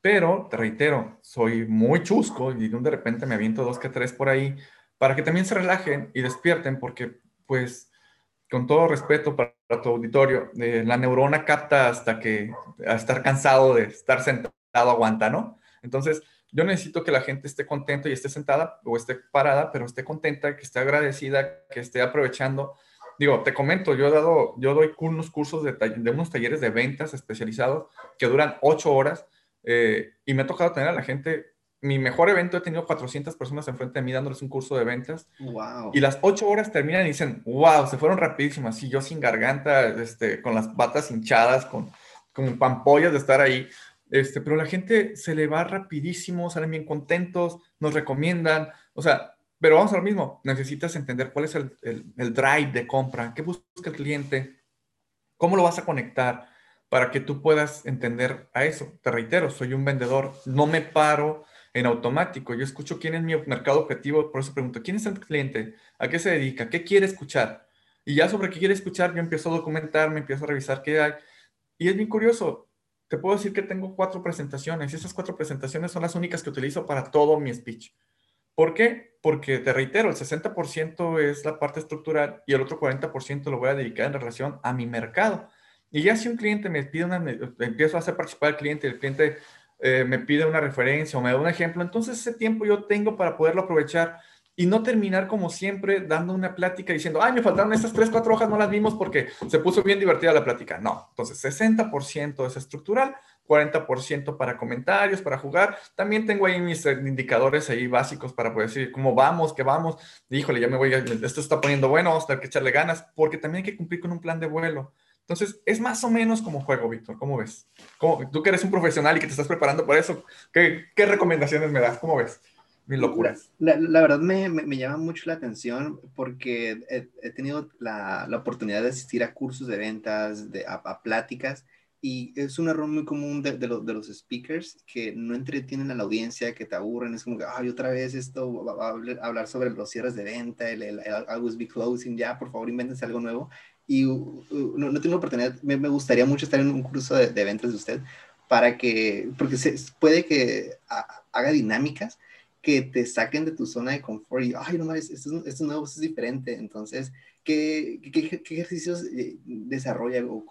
Pero, te reitero, soy muy chusco y de repente me aviento dos que tres por ahí para que también se relajen y despierten porque, pues, con todo respeto para, tu auditorio, eh, la neurona capta hasta que, a estar cansado de estar sentado, aguanta, ¿no? Entonces, yo necesito que la gente esté contenta y esté sentada o esté parada, pero esté contenta, que esté agradecida, que esté aprovechando. Digo, te comento, yo he dado, yo doy unos cursos de, de unos talleres de ventas especializados que duran ocho horas eh, y me ha tocado tener a la gente mi mejor evento he tenido 400 personas enfrente de mí dándoles un curso de ventas. Wow. Y las 8 horas terminan y dicen, wow, se fueron rapidísimas. Y yo sin garganta, este, con las patas hinchadas, con, con pampollas de estar ahí. Este, pero la gente se le va rapidísimo, salen bien contentos, nos recomiendan. O sea, pero vamos a lo mismo. Necesitas entender cuál es el, el, el drive de compra, qué busca el cliente, cómo lo vas a conectar para que tú puedas entender a eso. Te reitero, soy un vendedor, no me paro en automático. Yo escucho quién es mi mercado objetivo, por eso pregunto, ¿quién es el cliente? ¿A qué se dedica? ¿Qué quiere escuchar? Y ya sobre qué quiere escuchar, yo empiezo a documentarme, empiezo a revisar qué hay. Y es bien curioso. Te puedo decir que tengo cuatro presentaciones y esas cuatro presentaciones son las únicas que utilizo para todo mi speech. ¿Por qué? Porque te reitero, el 60% es la parte estructural y el otro 40% lo voy a dedicar en relación a mi mercado. Y ya si un cliente me pide una, empiezo a hacer participar al cliente y el cliente eh, me pide una referencia o me da un ejemplo, entonces ese tiempo yo tengo para poderlo aprovechar y no terminar como siempre dando una plática diciendo, ay, me faltaron estas tres, cuatro hojas, no las vimos porque se puso bien divertida la plática. No, entonces 60% es estructural, 40% para comentarios, para jugar. También tengo ahí mis indicadores ahí básicos para poder decir cómo vamos, qué vamos. Híjole, ya me voy, esto está poniendo bueno, vamos a tener que echarle ganas, porque también hay que cumplir con un plan de vuelo. Entonces, es más o menos como juego, Víctor. ¿Cómo ves? tú que eres un profesional y que te estás preparando para eso, ¿qué, recomendaciones me das? ¿Cómo ves? Mis locuras. La, verdad me, llama mucho la atención porque he, tenido la, oportunidad de asistir a cursos de ventas, de, a, pláticas, y es un error muy común de, los speakers que no entretienen a la audiencia, que te aburren. Es como que, ay, otra vez esto, va a hablar sobre los cierres de venta, el, el, el closing, ya, por favor, invéntense algo nuevo y no, no, tengo oportunidad, me, me, gustaría mucho estar en un curso de, de ventas de usted para que, porque se, puede que haga dinámicas que te saquen de tu zona de confort y, ay, no, esto, esto nuevo, esto es diferente. Entonces, ¿qué, qué, qué ejercicios eh, desarrolla o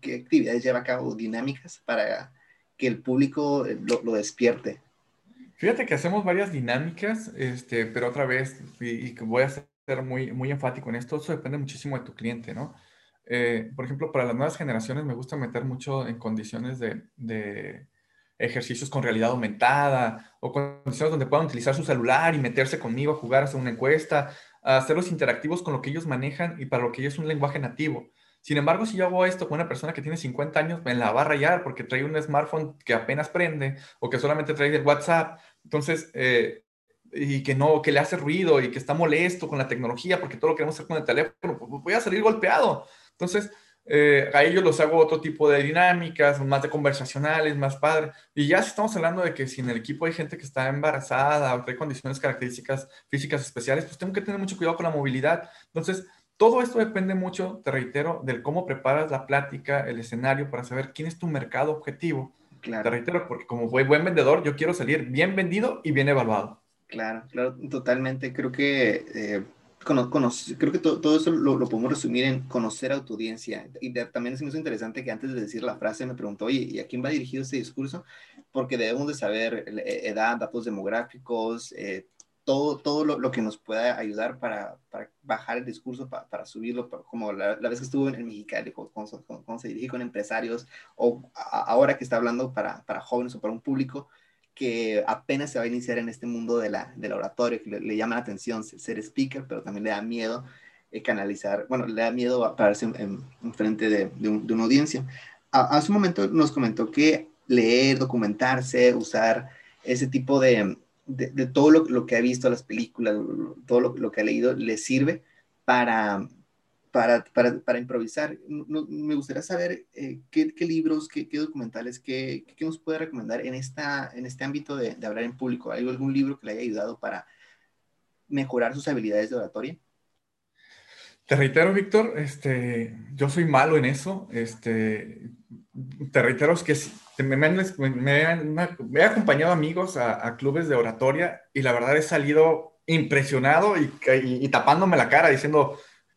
qué actividades lleva a cabo dinámicas para que el público eh, lo, lo despierte? Fíjate que hacemos varias dinámicas, este, pero otra vez, y, y voy a ser muy, muy enfático en esto, eso depende muchísimo de tu cliente, ¿no? Eh, por ejemplo, para las nuevas generaciones me gusta meter mucho en condiciones de, ejercicios con realidad aumentada o condiciones donde puedan utilizar su celular y meterse conmigo a jugar, hacer una encuesta, a hacerlos interactivos con lo que ellos manejan y para lo que ellos es un lenguaje nativo. Sin embargo, si yo hago esto con una persona que tiene 50 años, me la va a rayar porque trae un smartphone que apenas prende o que solamente trae el WhatsApp. Entonces, eh, y que no, que le hace ruido y que está molesto con la tecnología porque todo lo queremos hacer con el teléfono, pues voy a salir golpeado. Entonces, eh, a ellos los hago otro tipo de dinámicas, más de conversacionales, más padre. Y ya si estamos hablando de que si en el equipo hay gente que está embarazada o hay condiciones características físicas especiales, pues tengo que tener mucho cuidado con la movilidad. Entonces, todo esto depende mucho, te reitero, del cómo preparas la plática, el escenario para saber quién es tu mercado objetivo. Claro. Te reitero, porque como buen vendedor, yo quiero salir bien vendido y bien evaluado. Claro, claro, totalmente. Creo que, eh, creo que todo, eso lo, podemos resumir en conocer a tu audiencia. Y también es muy interesante que antes de decir la frase me preguntó, oye, ¿y a quién va dirigido este discurso? Porque debemos de saber edad, datos demográficos, eh, todo, todo lo, que nos pueda ayudar para, para bajar el discurso, para, subirlo, como la, vez que estuvo en, Mexicali, cómo, se dirige con empresarios, o ahora que está hablando para, para, jóvenes o para un público que apenas se va a iniciar en este mundo de la, del oratorio, que le, llama la atención ser speaker, pero también le da miedo eh, canalizar, bueno, le da miedo pararse en, frente de, de, una audiencia. hace un momento nos comentó que leer, documentarse, usar ese tipo de, de, todo lo, que ha visto, las películas, todo lo, que ha leído, le sirve para, para, para, improvisar. me gustaría saber eh, qué, libros, qué, documentales, qué, qué, nos puede recomendar en, esta, en este ámbito de, hablar en público. ¿Hay algún libro que le haya ayudado para mejorar sus habilidades de oratoria? Te reitero, Víctor, este, yo soy malo en eso. Este, te reitero que me, me, he acompañado amigos a, clubes de oratoria y la verdad he salido impresionado y, tapándome la cara diciendo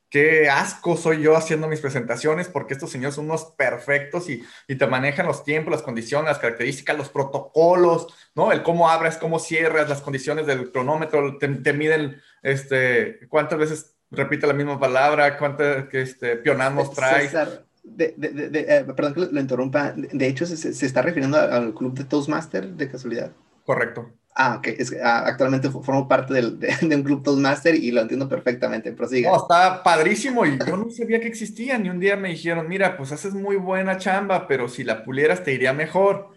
qué asco soy yo haciendo mis presentaciones porque estos señores son unos perfectos y, te manejan los tiempos, las condiciones, las características, los protocolos, ¿no? El cómo abres, cómo cierras, las condiciones del cronómetro, te, miden este, cuántas veces repite la misma palabra, cuántos este, pionamos traes de, de, de, eh, perdón que lo, interrumpa, de hecho se, se, está refiriendo al club de Toastmaster de casualidad. Correcto. Ah, ok. Es, ah, actualmente formo parte del, de, un club Toastmaster y lo entiendo perfectamente. Prosiga. No, está padrísimo y yo no sabía que existían. Y un día me dijeron, mira, pues haces muy buena chamba, pero si la pulieras te iría mejor.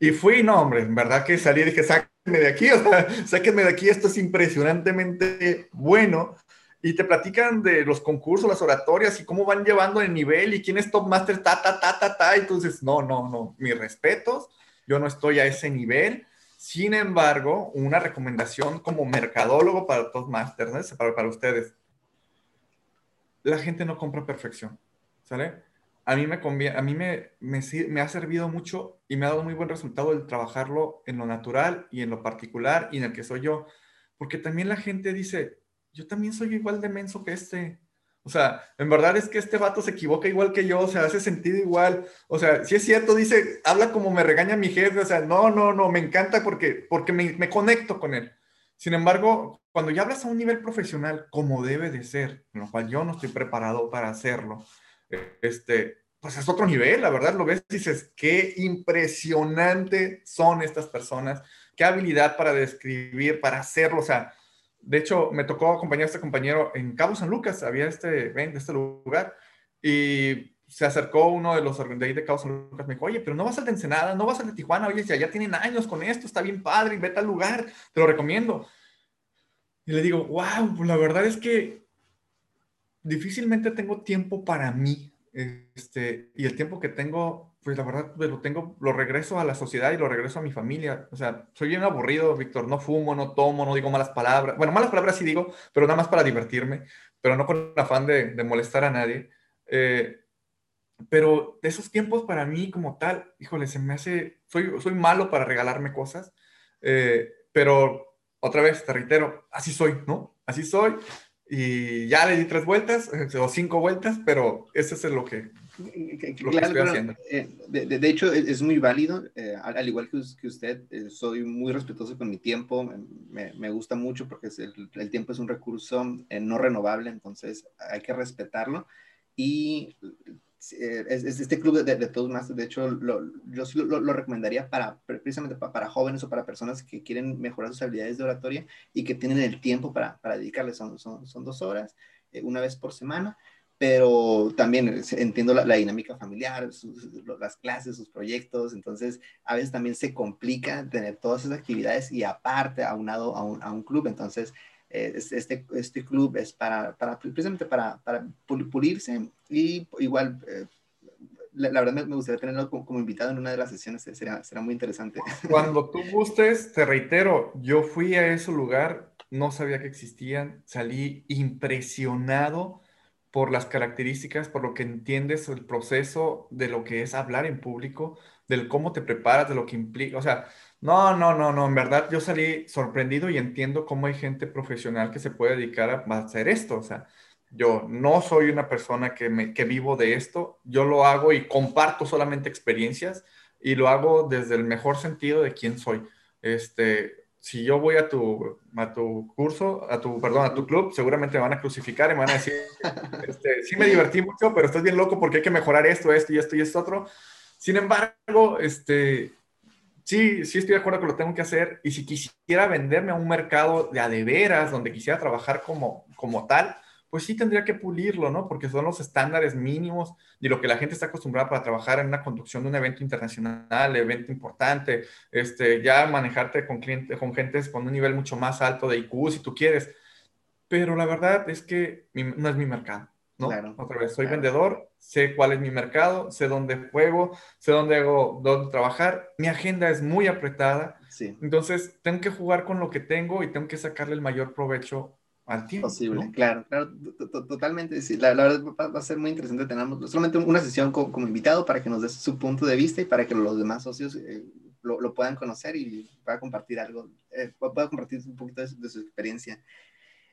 Y fui, no, hombre, en verdad que salí y dije, sáquenme de aquí, o sea, sáquenme de aquí, esto es impresionantemente bueno y te platican de los concursos, las oratorias y cómo van llevando el nivel y quién es top master, ta, ta, ta, ta, ta. Entonces, no, no, no, mis respetos, yo no estoy a ese nivel. Sin embargo, una recomendación como mercadólogo para Toastmasters, ¿no? para, para ustedes. La gente no compra perfección, ¿sale? A mí, me, conviene, a mí me, me, me ha servido mucho y me ha dado muy buen resultado el trabajarlo en lo natural y en lo particular y en el que soy yo. Porque también la gente dice, yo también soy igual de menso que este. O sea, en verdad es que este vato se equivoca igual que yo, o sea, hace sentido igual. O sea, si es cierto, dice, habla como me regaña mi jefe, o sea, no, no, no, me encanta porque, porque me, conecto con él. Sin embargo, cuando ya hablas a un nivel profesional, como debe de ser, en lo cual yo no estoy preparado para hacerlo, este, pues es otro nivel, la verdad, lo ves y dices, qué impresionante son estas personas, qué habilidad para describir, para hacerlo, o sea, de hecho, me tocó acompañar a este compañero en Cabo San Lucas, había este ven, este lugar, y se acercó uno de los ahí de Cabo San Lucas, me dijo, oye, pero no vas al de Ensenada, no vas al de Tijuana, oye, ya, ya tienen años con esto, está bien padre, vete al lugar, te lo recomiendo. Y le digo, wow, la verdad es que difícilmente tengo tiempo para mí, este, y el tiempo que tengo pues la verdad, pues, lo tengo, lo regreso a la sociedad y lo regreso a mi familia. O sea, soy bien aburrido, Víctor. No fumo, no tomo, no digo malas palabras. Bueno, malas palabras sí digo, pero nada más para divertirme, pero no con afán de, de molestar a nadie. Eh, pero de esos tiempos para mí como tal, híjole, se me hace, soy, soy malo para regalarme cosas, eh, pero otra vez, te reitero, así soy, ¿no? Así soy. Y ya le di tres vueltas o cinco vueltas, pero eso es lo que, eh, de, hecho, es, muy válido. Eh, al, igual que, usted, eh, soy muy respetuoso con mi tiempo. Me, gusta mucho porque el, tiempo es un recurso no renovable, entonces hay que respetarlo. Y es, este club de, de, Toastmasters, de hecho, yo sí lo, lo, recomendaría para, precisamente para, jóvenes o para personas que quieren mejorar sus habilidades de oratoria y que tienen el tiempo para, para dedicarle, son, son, son dos horas, una vez por semana, pero también entiendo la, dinámica familiar, las clases, sus proyectos, entonces a veces también se complica tener todas esas actividades y aparte aunado a un, a un club, entonces eh, este, este club es para, para precisamente para, para pulirse y igual, eh, la, verdad me, gustaría tenerlo como, invitado en una de las sesiones, será, será muy interesante. Cuando tú gustes, te reitero, yo fui a ese lugar, no sabía que existían, salí impresionado por las características, por lo que entiendes el proceso de lo que es hablar en público, del cómo te preparas, de lo que implica, o sea, no, no, no, no, en verdad yo salí sorprendido y entiendo cómo hay gente profesional que se puede dedicar a hacer esto, o sea, yo no soy una persona que, me, que vivo de esto, yo lo hago y comparto solamente experiencias y lo hago desde el mejor sentido de quién soy. Este, si yo voy a tu, a tu curso, a tu, perdón, a tu club, seguramente me van a crucificar y me van a decir, este, sí me divertí mucho, pero estás bien loco porque hay que mejorar esto, esto y esto y esto otro. Sin embargo, este, sí, sí estoy de acuerdo que lo tengo que hacer y si quisiera venderme a un mercado de a de veras, donde quisiera trabajar como, como tal, pues sí tendría que pulirlo, ¿no? Porque son los estándares mínimos de lo que la gente está acostumbrada para trabajar en una conducción de un evento internacional, evento importante, este, ya manejarte con clientes, con gentes con un nivel mucho más alto de IQ, si tú quieres. Pero la verdad es que no es mi mercado, ¿no? Claro, Otra vez, soy vendedor, sé cuál es mi mercado, sé dónde juego, sé dónde hago, dónde trabajar. Mi agenda es muy apretada. Sí. Entonces, tengo que jugar con lo que tengo y tengo que sacarle el mayor provecho Posible, claro, claro, totalmente. Sí. La, verdad va, a ser muy interesante tener solamente una sesión como, invitado para que nos dé su punto de vista y para que los demás socios eh, lo, puedan conocer y pueda compartir algo, eh, pueda compartir un poquito de su, experiencia.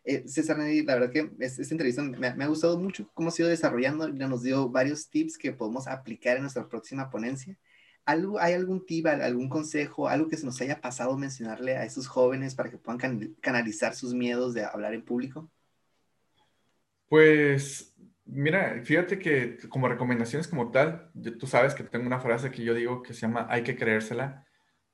Eh, César, la verdad que esta entrevista me, me, ha gustado mucho cómo se ha ido desarrollando, ya nos dio varios tips que podemos aplicar en nuestra próxima ponencia. ¿Hay algún tip, algún consejo, algo que se nos haya pasado mencionarle a esos jóvenes para que puedan canalizar sus miedos de hablar en público? Pues, mira, fíjate que como recomendaciones como tal, tú sabes que tengo una frase que yo digo que se llama hay que creérsela.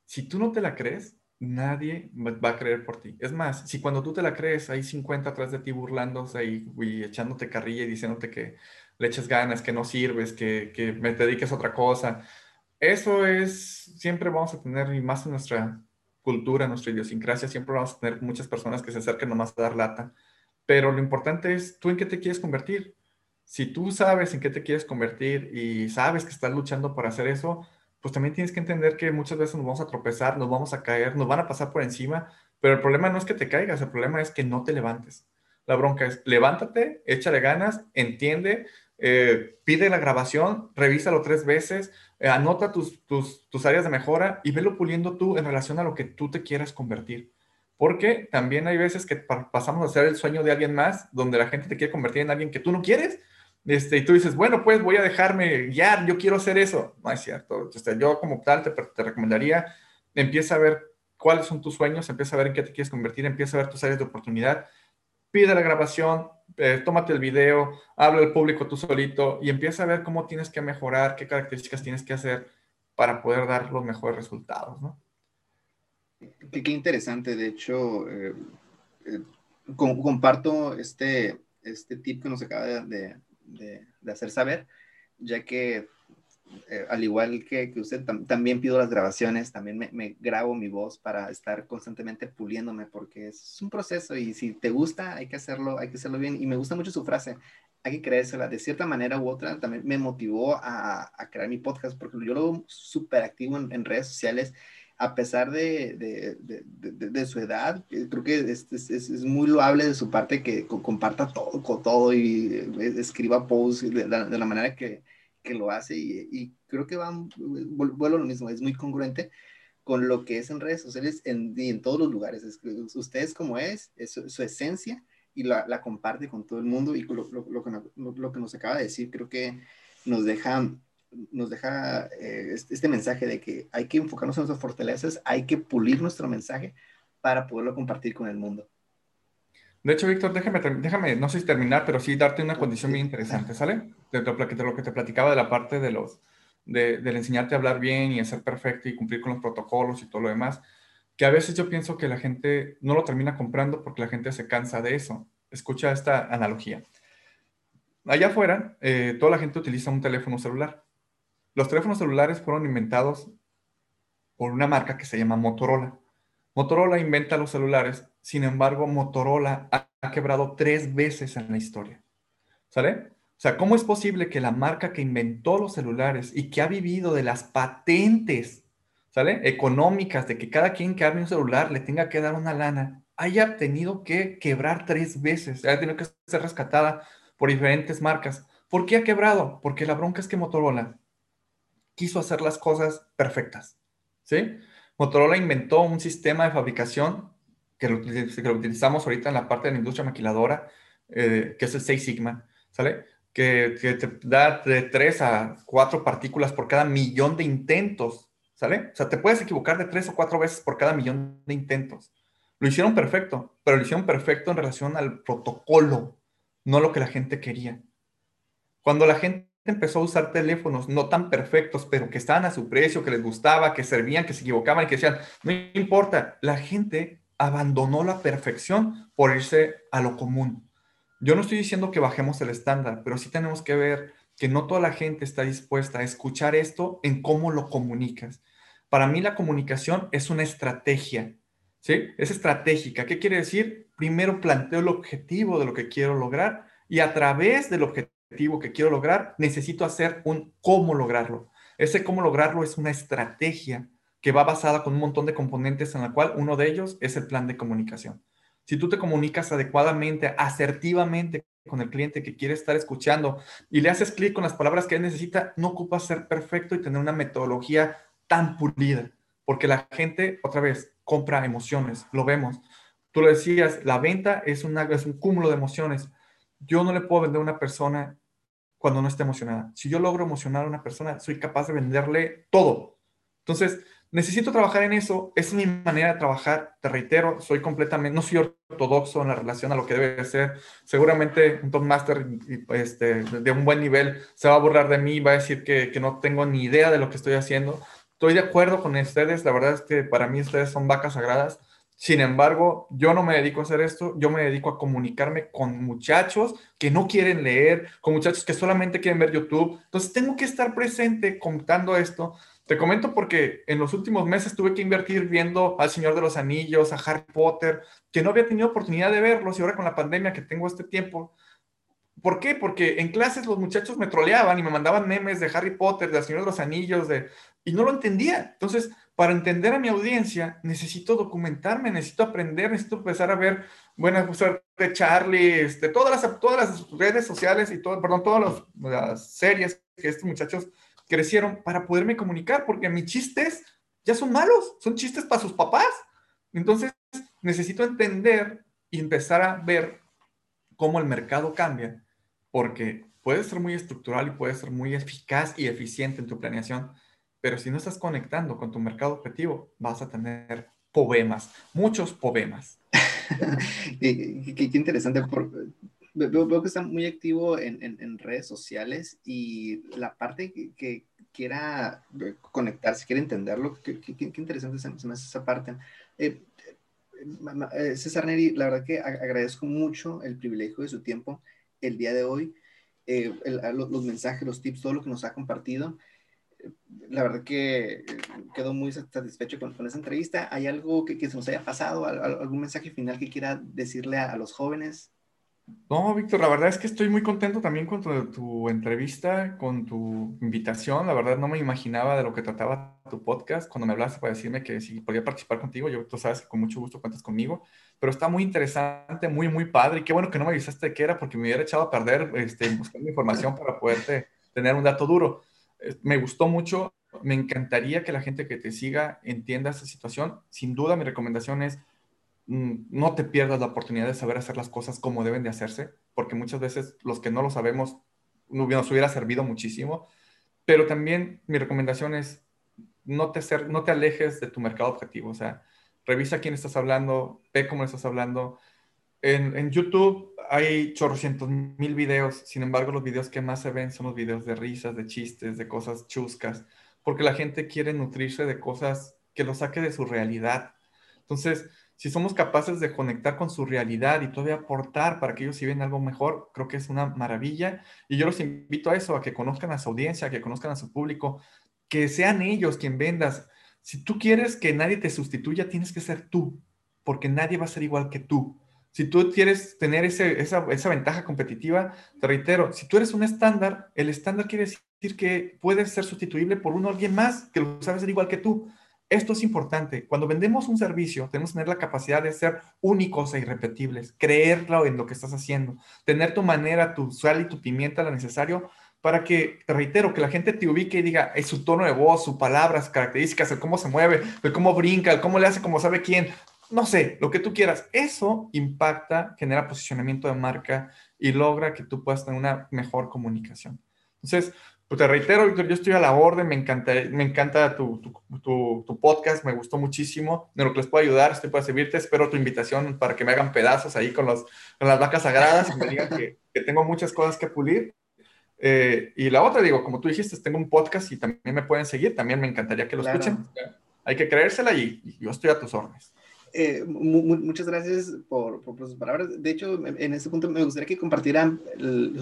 Si tú no te la crees, nadie va a creer por ti. Es más, si cuando tú te la crees, hay 50 atrás de ti burlándose y, y echándote carrilla y diciéndote que le eches ganas, que no sirves, que, que me dediques a otra cosa, eso es, siempre vamos a tener, y más en nuestra cultura, en nuestra idiosincrasia, siempre vamos a tener muchas personas que se acerquen nomás a dar lata. Pero lo importante es, ¿tú en qué te quieres convertir? Si tú sabes en qué te quieres convertir y sabes que estás luchando para hacer eso, pues también tienes que entender que muchas veces nos vamos a tropezar, nos vamos a caer, nos van a pasar por encima, pero el problema no es que te caigas, el problema es que no te levantes. La bronca es, levántate, échale ganas, entiende, eh, pide la grabación, revísalo tres veces, anota tus, tus, áreas de mejora y velo puliendo tú en relación a lo que tú te quieras convertir. Porque también hay veces que pasamos a ser el sueño de alguien más, donde la gente te quiere convertir en alguien que tú no quieres, este, y tú dices, bueno, pues voy a dejarme guiar, yo quiero hacer eso. No es cierto. Este, yo como tal te, te recomendaría, empieza a ver cuáles son tus sueños, empieza a ver en qué te quieres convertir, empieza a ver tus áreas de oportunidad, pide la grabación, eh, tómate el video, habla al público tú solito y empieza a ver cómo tienes que mejorar, qué características tienes que hacer para poder dar los mejores resultados, ¿no? Qué, interesante, de hecho, eh, eh, comparto este, este tip que nos acaba de, de hacer saber, ya que eh, al igual que, usted, también pido las grabaciones, también me, grabo mi voz para estar constantemente puliéndome, porque es un proceso y si te gusta, hay que hacerlo, hay que hacerlo bien. Y me gusta mucho su frase, hay que creérsela. De cierta manera u otra, también me motivó a, crear mi podcast, porque yo lo veo súper activo en, redes sociales a pesar de, de, de, su edad, creo que es, es, es, muy loable de su parte que comparta todo, todo y eh, escriba posts de la manera que, que lo hace y, creo que va, vuelvo a lo mismo, es muy congruente con lo que es en redes sociales en, y en todos los lugares. Es, usted es como es, es su, esencia y la, comparte con todo el mundo y lo, que lo, que nos acaba de decir creo que nos deja, eh, este, mensaje de que hay que enfocarnos en nuestras fortalezas, hay que pulir nuestro mensaje para poderlo compartir con el mundo. De hecho, Víctor, déjame, déjame, no sé si terminar, pero sí darte una condición muy interesante, ¿sale? de, lo que te platicaba de la parte de los, de, del enseñarte a hablar bien y a ser perfecto y cumplir con los protocolos y todo lo demás, que a veces yo pienso que la gente no lo termina comprando porque la gente se cansa de eso. Escucha esta analogía. Allá afuera, eh, toda la gente utiliza un teléfono celular. Los teléfonos celulares fueron inventados por una marca que se llama Motorola. Motorola inventa los celulares, sin embargo, Motorola ha, quebrado tres veces en la historia. ¿Sale? O sea, ¿cómo es posible que la marca que inventó los celulares y que ha vivido de las patentes, ¿sale? Económicas, de que cada quien que abre un celular le tenga que dar una lana, haya tenido que quebrar tres veces, haya tenido que ser rescatada por diferentes marcas. ¿Por qué ha quebrado? Porque la bronca es que Motorola quiso hacer las cosas perfectas, ¿sí? Motorola inventó un sistema de fabricación que lo, utilizamos ahorita en la parte de la industria maquiladora, eh, que es el 6 Sigma, ¿sale? Que, que, te da de 3 a 4 partículas por cada millón de intentos, ¿sale? O sea, te puedes equivocar de 3 o 4 veces por cada millón de intentos. Lo hicieron perfecto, pero lo hicieron perfecto en relación al protocolo, no lo que la gente quería. Cuando la gente empezó a usar teléfonos no tan perfectos, pero que estaban a su precio, que les gustaba, que servían, que se equivocaban y que decían, no importa, la gente abandonó la perfección por irse a lo común. Yo no estoy diciendo que bajemos el estándar, pero sí tenemos que ver que no toda la gente está dispuesta a escuchar esto en cómo lo comunicas. Para mí la comunicación es una estrategia, ¿sí? Es estratégica. ¿Qué quiere decir? Primero planteo el objetivo de lo que quiero lograr y a través del objetivo que quiero lograr necesito hacer un cómo lograrlo. Ese cómo lograrlo es una estrategia que va basada con un montón de componentes en la cual uno de ellos es el plan de comunicación. Si tú te comunicas adecuadamente, asertivamente con el cliente que quiere estar escuchando y le haces clic con las palabras que él necesita, no ocupas ser perfecto y tener una metodología tan pulida, porque la gente, otra vez, compra emociones, lo vemos. Tú lo decías, la venta es, una, es un cúmulo de emociones. Yo no le puedo vender a una persona cuando no esté emocionada. Si yo logro emocionar a una persona, soy capaz de venderle todo. Entonces, necesito trabajar en eso, es mi manera de trabajar, te reitero, soy completamente, no soy ortodoxo en la relación a lo que debe ser, seguramente un top master este, de un buen nivel se va a burlar de mí, va a decir que, que, no tengo ni idea de lo que estoy haciendo, estoy de acuerdo con ustedes, la verdad es que para mí ustedes son vacas sagradas, sin embargo, yo no me dedico a hacer esto, yo me dedico a comunicarme con muchachos que no quieren leer, con muchachos que solamente quieren ver YouTube, entonces tengo que estar presente contando esto, te comento porque en los últimos meses tuve que invertir viendo al Señor de los Anillos, a Harry Potter, que no había tenido oportunidad de verlos y ahora con la pandemia que tengo este tiempo. ¿Por qué? Porque en clases los muchachos me troleaban y me mandaban memes de Harry Potter, de Señor de los Anillos, de... y no lo entendía. Entonces, para entender a mi audiencia, necesito documentarme, necesito aprender, necesito empezar a ver, buena de Charlie, este, todas, las, todas las redes sociales y todo, perdón, todas las series que estos muchachos crecieron para poderme comunicar, porque mis chistes ya son malos, son chistes para sus papás. Entonces, necesito entender y empezar a ver cómo el mercado cambia, porque puede ser muy estructural y puede ser muy eficaz y eficiente en tu planeación, pero si no estás conectando con tu mercado objetivo, vas a tener poemas, muchos poemas. qué, qué, interesante. Por, veo, que está muy activo en, en, redes sociales y la parte que, quiera conectarse, quiere entenderlo, qué, interesante se, me hace esa parte. Eh, eh, César Neri, la verdad que agradezco mucho el privilegio de su tiempo el día de hoy, eh, los, mensajes, los tips, todo lo que nos ha compartido. La verdad que quedo muy satisfecho con, con esa entrevista. ¿Hay algo que, que, se nos haya pasado? ¿Algún mensaje final que quiera decirle a los jóvenes? No, Víctor, la verdad es que estoy muy contento también con tu, entrevista, con tu invitación. La verdad no me imaginaba de lo que trataba tu podcast cuando me hablaste para decirme que si podía participar contigo. Yo, tú sabes que con mucho gusto cuentas conmigo, pero está muy interesante, muy, muy padre. Y qué bueno que no me avisaste de qué era porque me hubiera echado a perder este, buscando información para poderte tener un dato duro. Me gustó mucho. Me encantaría que la gente que te siga entienda esa situación. Sin duda, mi recomendación es no te pierdas la oportunidad de saber hacer las cosas como deben de hacerse, porque muchas veces los que no lo sabemos nos hubiera servido muchísimo, pero también mi recomendación es no te, ser, no te alejes de tu mercado objetivo, o sea, revisa quién estás hablando, ve cómo estás hablando, en, en YouTube hay chorrocientos mil videos, sin embargo los videos que más se ven son los videos de risas, de chistes, de cosas chuscas, porque la gente quiere nutrirse de cosas que lo saque de su realidad. Entonces, si somos capaces de conectar con su realidad y todavía aportar para que ellos si ven algo mejor, creo que es una maravilla. Y yo los invito a eso, a que conozcan a su audiencia, a que conozcan a su público, que sean ellos quien vendas. Si tú quieres que nadie te sustituya, tienes que ser tú, porque nadie va a ser igual que tú. Si tú quieres tener esa ventaja competitiva, te reitero, si tú eres un estándar, el estándar quiere decir que puedes ser sustituible por uno alguien más que lo sabe ser igual que tú. Esto es importante. Cuando vendemos un servicio, tenemos que tener la capacidad de ser únicos e irrepetibles, creerlo en lo que estás haciendo, tener tu manera, tu sal y tu pimienta, lo necesario para que, te reitero, que la gente te ubique y diga es su tono de voz, sus palabras, características, el cómo se mueve, el cómo brinca, el cómo le hace como sabe quién, no sé, lo que tú quieras. Eso impacta, genera posicionamiento de marca y logra que tú puedas tener una mejor comunicación. Entonces, pues te reitero, Víctor, yo estoy a la orden, me encanta, me encanta tu, tu, tu, podcast, me gustó muchísimo, de lo que les puedo ayudar, estoy para servirte, espero tu invitación para que me hagan pedazos ahí con, los, con las vacas sagradas y me digan que, que tengo muchas cosas que pulir. Eh, y la otra, digo, como tú dijiste, tengo un podcast y también me pueden seguir, también me encantaría que lo escuchen. Hay que creérsela y, y yo estoy a tus órdenes. Eh, muchas gracias por, por, sus palabras. De hecho, en este punto me gustaría que compartieran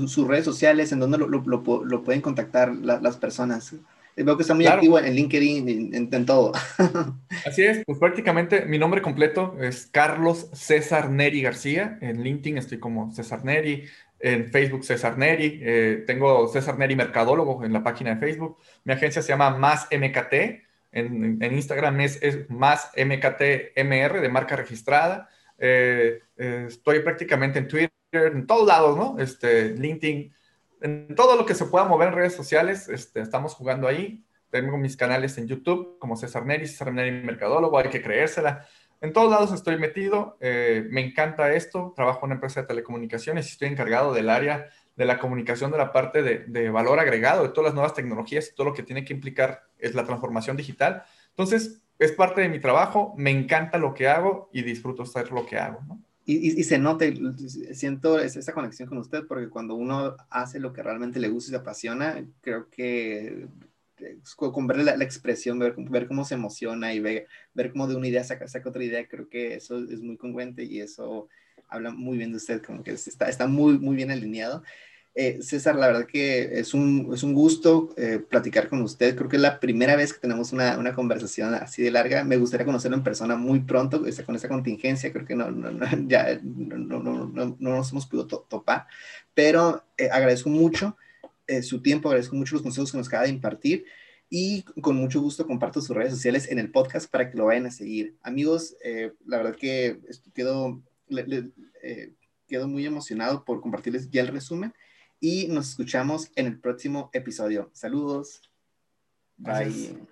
sus redes sociales, en donde lo, lo, lo, pueden contactar las personas. Eh, veo que está muy activo en LinkedIn, en, en, todo. Así es, pues prácticamente mi nombre completo es Carlos César Neri García. En LinkedIn estoy como César Neri, en Facebook César Neri, eh, tengo César Neri Mercadólogo en la página de Facebook. Mi agencia se llama Más MKT en, Instagram es, más MKTMR de marca registrada. Eh, eh, estoy prácticamente en Twitter, en todos lados, ¿no? Este, LinkedIn, en todo lo que se pueda mover en redes sociales, este, estamos jugando ahí. Tengo mis canales en YouTube como César Neri, César Neri Mercadólogo, hay que creérsela. En todos lados estoy metido, eh, me encanta esto, trabajo en una empresa de telecomunicaciones y estoy encargado del área de la comunicación de la parte de, valor agregado, de todas las nuevas tecnologías y todo lo que tiene que implicar es la transformación digital. Entonces, es parte de mi trabajo, me encanta lo que hago y disfruto hacer lo que hago. Y, se nota, siento esa conexión con usted, porque cuando uno hace lo que realmente le gusta y se apasiona, creo que eh, con ver la, expresión, ver, ver, cómo se emociona y ver, ver cómo de una idea saca, saca otra idea, creo que eso es muy congruente y eso habla muy bien de usted, como que está, está muy, muy bien alineado. Eh, César, la verdad que es un, es un gusto eh, platicar con usted. Creo que es la primera vez que tenemos una, una, conversación así de larga. Me gustaría conocerlo en persona muy pronto, con esa contingencia. Creo que no, no, no ya no, no, no, nos hemos podido topar, pero eh, agradezco mucho su tiempo, agradezco mucho los consejos que nos acaba de impartir y con mucho gusto comparto sus redes sociales en el podcast para que lo vayan a seguir. Amigos, la verdad que quedo, quedo muy emocionado por compartirles ya el resumen y nos escuchamos en el próximo episodio. Saludos. Bye.